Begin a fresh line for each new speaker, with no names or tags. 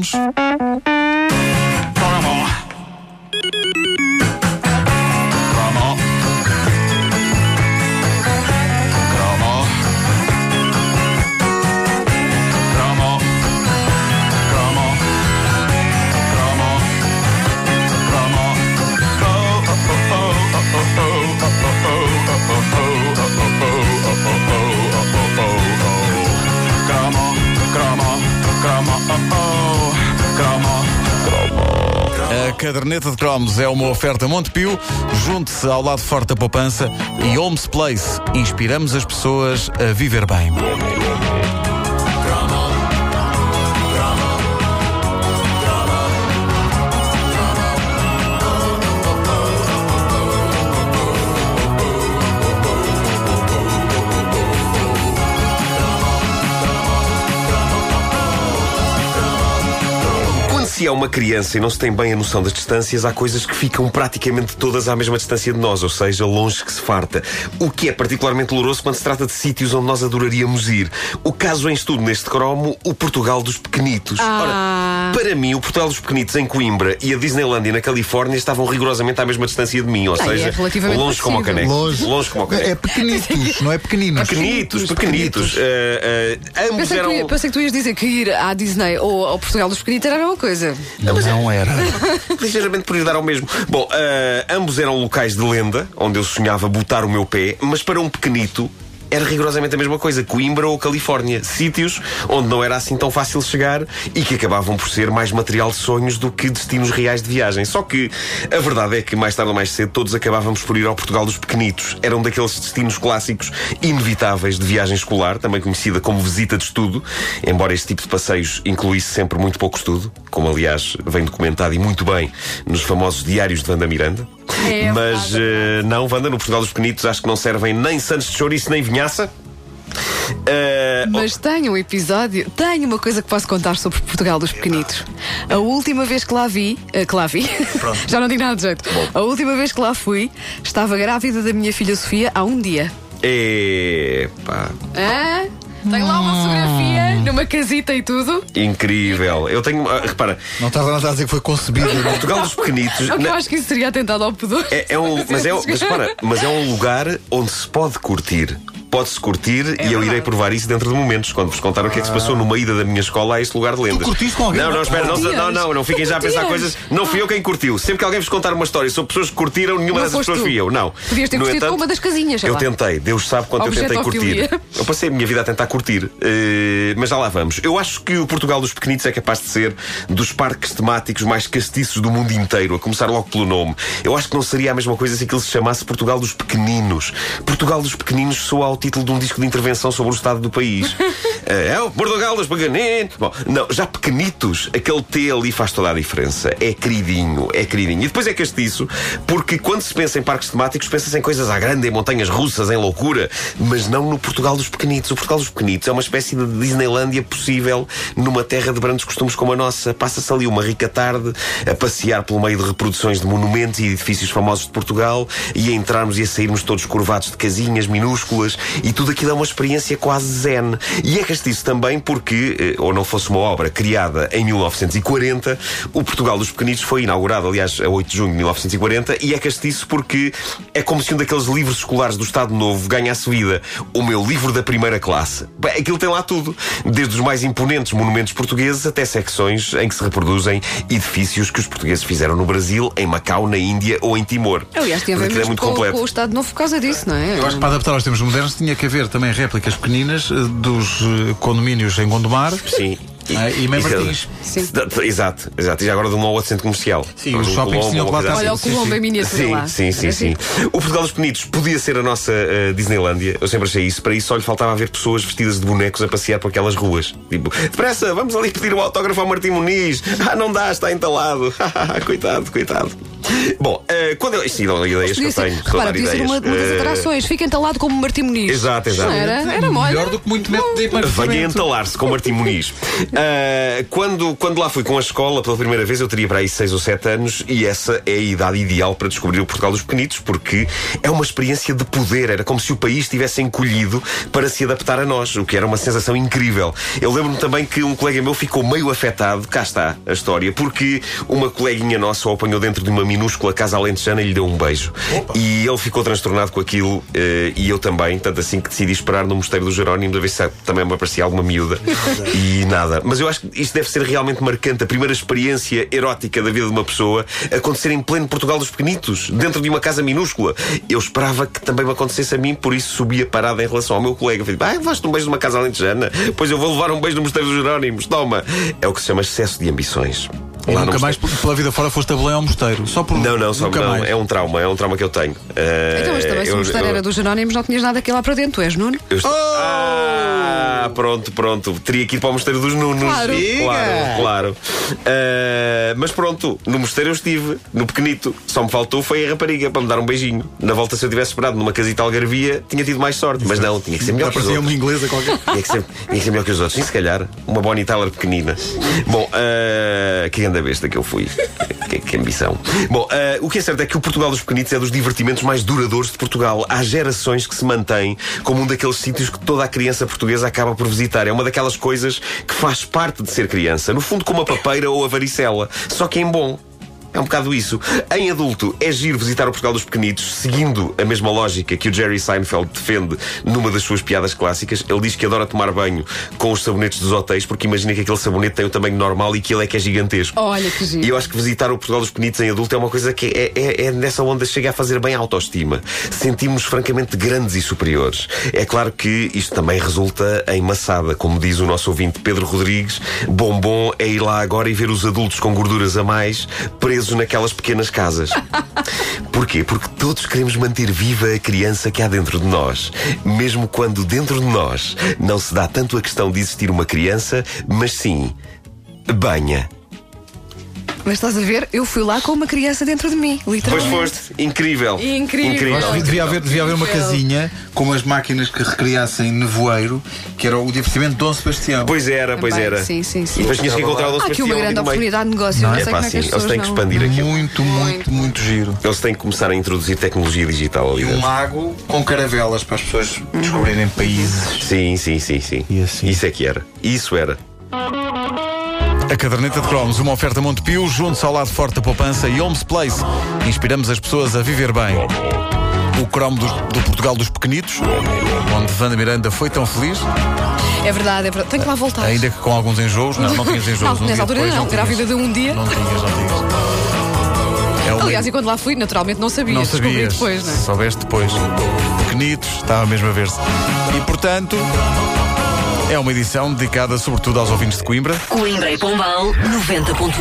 Cromos. A caderneta de cromos é uma oferta Montepio. Junte-se ao lado forte da poupança e Homes Place. Inspiramos as pessoas a viver bem.
Se é uma criança e não se tem bem a noção das distâncias, há coisas que ficam praticamente todas à mesma distância de nós, ou seja, longe que se farta. O que é particularmente doloroso quando se trata de sítios onde nós adoraríamos ir. O caso em estudo neste cromo, o Portugal dos Pequenitos. Ora, para mim, o Portugal dos Pequenitos em Coimbra e a Disneylandia na Califórnia estavam rigorosamente à mesma distância de mim, ou
Ah, e é
seja,
relativamente
longe como o caneco.
Longe.
Longe como o caneco.
É pequenitos, não é pequeninos.
Pequenitos, pequenitos. Eh, eh, ambos
Pensei que, tu,
eram.
ia- pensei que tu ias dizer que ir à Disney ou ao Portugal dos Pequenitos era a mesma coisa.
Não era.
Ligeiramente por ir dar ao mesmo. Bom, ah, ambos eram locais de lenda, onde eu sonhava botar o meu pé, mas para um pequenito. Era rigorosamente a mesma coisa, Coimbra ou Califórnia. Sítios onde não era assim tão fácil chegar e que acabavam por ser mais material de sonhos do que destinos reais de viagem. Só que a verdade é que mais tarde ou mais cedo todos acabávamos por ir ao Portugal dos Pequenitos. Era um daqueles destinos clássicos inevitáveis de viagem escolar, também conhecida como visita de estudo, embora este tipo de passeios incluísse sempre muito pouco estudo, como aliás vem documentado e muito bem nos famosos diários de Vanda Miranda.
É
Mas eh, não, Wanda, no Portugal dos Pequenitos acho que não servem nem santos de chouriço nem vinhaça. Eh,
Mas tenho um episódio, tenho uma coisa que posso contar sobre Portugal dos Pequenitos. A última vez que lá vi, eh, que lá vi, já não digo nada de jeito. A última vez que lá fui, estava grávida da minha filha Sofia há um dia.
Epá,
Hã? Tenho lá uma fotografia numa casita e tudo.
incrível. Eu tenho. ah, repara,
Não estás a dizer que foi concebida.
Portugal dos Pequenitos.
Eu
na-
acho que isso seria atentado ao pudor.
É, é um, mas, é, um- mas, para, mas é um lugar onde se pode curtir. Pode-se curtir e eu irei provar isso dentro de momentos, quando vos contar o que é que se passou numa ida da minha escola a este lugar de lendas.
curtiste com alguém?
Não, não, espera, não, não, não, não fiquem já a pensar coisas. Não fui eu quem curtiu. Sempre que alguém vos contar uma história sobre pessoas que curtiram, nenhuma dessas pessoas
tu.
fui eu. Não.
Podias ter
No
curtido
entanto,
com uma das casinhas,
Eu
lá.
tentei, Deus sabe quanto eu tentei curtir. Eu passei a minha vida a tentar curtir. Eh, mas já lá vamos. Eu acho que o Portugal dos Pequenitos é capaz de ser dos parques temáticos mais castiços do mundo inteiro, a começar logo pelo nome. Eu acho que não seria a mesma coisa se aquilo se chamasse Portugal dos Pequeninos. Portugal dos Pequeninos soa ao título de um disco de intervenção sobre o estado do país. Eh, é o Portugal dos Pequeninos. Bom, não, já pequenitos, aquele T ali faz toda a diferença. É queridinho, é queridinho. E depois é castiço, porque quando se pensa em parques temáticos, pensa-se em coisas à grande, em montanhas russas, em loucura, mas não no Portugal dos Pequenitos. O Portugal dos Pequenitos é uma espécie de Disneylândia possível numa terra de brandos costumes como a nossa. Passa-se ali uma rica tarde a passear pelo meio de reproduções de monumentos e edifícios famosos de Portugal e a entrarmos e a sairmos todos curvados de casinhas minúsculas e tudo aquilo é uma experiência quase zen. E é castiço também porque, eh, ou não fosse uma obra criada em 1940, o Portugal dos Pequenitos foi inaugurado, aliás, a 8 de junho de 1940, e é castiço porque é como se um daqueles livros escolares do Estado Novo ganhasse vida. O meu livro da primeira classe. Bem, aquilo tem lá tudo. Desde os mais imponentes monumentos portugueses até secções em que se reproduzem edifícios que os portugueses fizeram no Brasil, em Macau, na Índia ou em Timor.
Aliás, tem a ver
é muito
com,
completo.
com o Estado Novo por causa disso, não é?
Eu acho que para adaptar aos tempos modernos tinha que haver também réplicas pequeninas eh, dos eh, condomínios em Gondomar.
Sim.
Ah, e Mem
Isso é-
Martins.
Sim.
Exato, exato. E já agora de um ao outro centro comercial.
Sim, os
um
shoppings tinham que lá estar.
Olha o
sim,
Colombo
sim.
em miniatura
Sim,
lá.
sim, sim, sim.
assim.
O Portugal dos Pequenitos podia ser a nossa eh, Disneylândia. Eu sempre achei isso. Para isso só lhe faltava haver pessoas vestidas de bonecos a passear por aquelas ruas. Tipo, depressa, vamos ali pedir o autógrafo ao Martim Muniz. Ah, não dá, está entalado. coitado, coitado. Bom, eh, quando eu. Isto são ideias que eu tenho.
ser, repara, podia ser uma, uma das
Eh,
atrações. Fica entalado como Martim Muniz.
Exato, exato.
Não era, era molha.
Melhor do que muito método de
Venha entalar-se com Martim Muniz. Ah, quando, quando lá fui com a escola pela primeira vez, eu teria para aí 6 ou 7 anos e essa é a idade ideal para descobrir o Portugal dos Pequenitos, porque é uma experiência de poder. Era como se o país tivesse encolhido para se adaptar a nós, o que era uma sensação incrível. Eu lembro-me também que um colega meu ficou meio afetado, cá está a história, porque uma coleguinha nossa o apanhou dentro de uma minúscula casa alentejana e lhe deu um beijo. E ele ficou transtornado com aquilo eh, e eu também, tanto assim que decidi esperar no Mosteiro do Jerónimo, a ver se também me aparecia alguma miúda. e nada. Mas eu acho que isto deve ser realmente marcante. A primeira experiência erótica da vida de uma pessoa acontecer em pleno Portugal dos Pequenitos, dentro de uma casa minúscula. Eu esperava que também me acontecesse a mim, por isso subia parada em relação ao meu colega. Falei, ah, levaste um beijo numa casa alentejana? Pois eu vou levar um beijo no Mosteiro dos Jerónimos. Toma! É o que se chama excesso de ambições.
E nunca mais pela vida fora foste a Belém ao mosteiro. Só por
Não, não, só
nunca
não.
mais.
É um trauma, é um trauma que eu tenho. Eh,
Então, mas também se
eu-
o mosteiro
eu-
era dos Jerónimos, não tinhas nada aqui lá para dentro. Tu és Nuno?
eu estou- Ah, pronto, pronto. Teria que ir para o Mosteiro dos Nunos.
Claro.
claro, claro. Ah, mas pronto, no mosteiro eu estive, no pequenito. Só me faltou foi a rapariga para me dar um beijinho. Na volta, se eu tivesse esperado numa casita algarvia, tinha tido mais sorte. Mas não, tinha que ser melhor que os
Parecia
outros.
uma inglesa qualquer.
Tinha que, ser, tinha que ser melhor que os outros. E se calhar, uma Bonnie Tyler pequenina. Bom, ah, que grande besta que eu fui. Que, que ambição. Bom, ah, o que é certo é que o Portugal dos Pequenitos é dos divertimentos mais duradouros de Portugal. Há gerações que se mantém como um daqueles sítios que toda a criança portuguesa acaba por visitar. É uma daquelas coisas que faz parte de ser criança. No fundo, como a papeira ou a varicela. Só que em bom. É um bocado isso. Em adulto, é giro visitar o Portugal dos Pequenitos, seguindo a mesma lógica que o Jerry Seinfeld defende numa das suas piadas clássicas. Ele diz que adora tomar banho com os sabonetes dos hotéis, porque imagina que aquele sabonete tem o tamanho normal e que ele é que é gigantesco.
Olha que giro.
E eu acho que visitar o Portugal dos Pequenitos em adulto é uma coisa que é, é, é nessa onda chega a fazer bem a autoestima. Sentimos francamente grandes e superiores. É claro que isto também resulta em maçada, como diz o nosso ouvinte Pedro Rodrigues. Bom bom é ir lá agora e ver os adultos com gorduras a mais presos naquelas pequenas casas. Porquê? Porque todos queremos manter viva a criança que há dentro de nós. Mesmo quando dentro de nós não se dá tanto a questão de existir uma criança, mas sim banha.
Mas estás a ver, eu fui lá com uma criança dentro de mim,
Pois
literalmente.
foste. Incrível.
Incrível.
Acho que devia haver, devia haver uma
Incrível.
casinha com umas máquinas que recriassem nevoeiro, que era o divertimento de Dom Sebastião.
Pois era, pois
Também,
era.
sim, sim, sim.
E depois tinhas que encontrar o Dom
Há aqui uma
ali
grande
no meio.
oportunidade de negócio. Não,
É
sei
pá,
como é que
sim,
as
eles
pessoas
têm que
não...
expandir aquilo.
Muito, muito, muito giro.
Eles têm que começar a introduzir tecnologia digital ali
E um
dentro.
lago com caravelas para as pessoas descobrirem países.
Sim, sim, sim, sim.
E assim?
Isso é que era. Isso era.
A caderneta de cromos, uma oferta Montepio, junto ao lado forte da poupança e Homes Place. Inspiramos as pessoas a viver bem. O cromo do, do Portugal dos Pequenitos, onde Wanda Miranda foi tão feliz,
É verdade, é verdade. Tenho que lá voltar.
ainda que com alguns enjoos. Não, não tinhas enjoos.
Não,
um
nessa altura
depois,
não,
tinhas.
grávida de um dia.
Não tinhas, não tinhas. É uma-
Aliás, e quando lá fui, naturalmente não sabia.
não
Descobri
sabias.
depois, não é?
Soubeste depois. Pequenitos, estava mesmo a ver-se. E portanto, é uma edição dedicada sobretudo aos ouvintes de Coimbra.
Coimbra e Pombal 90.1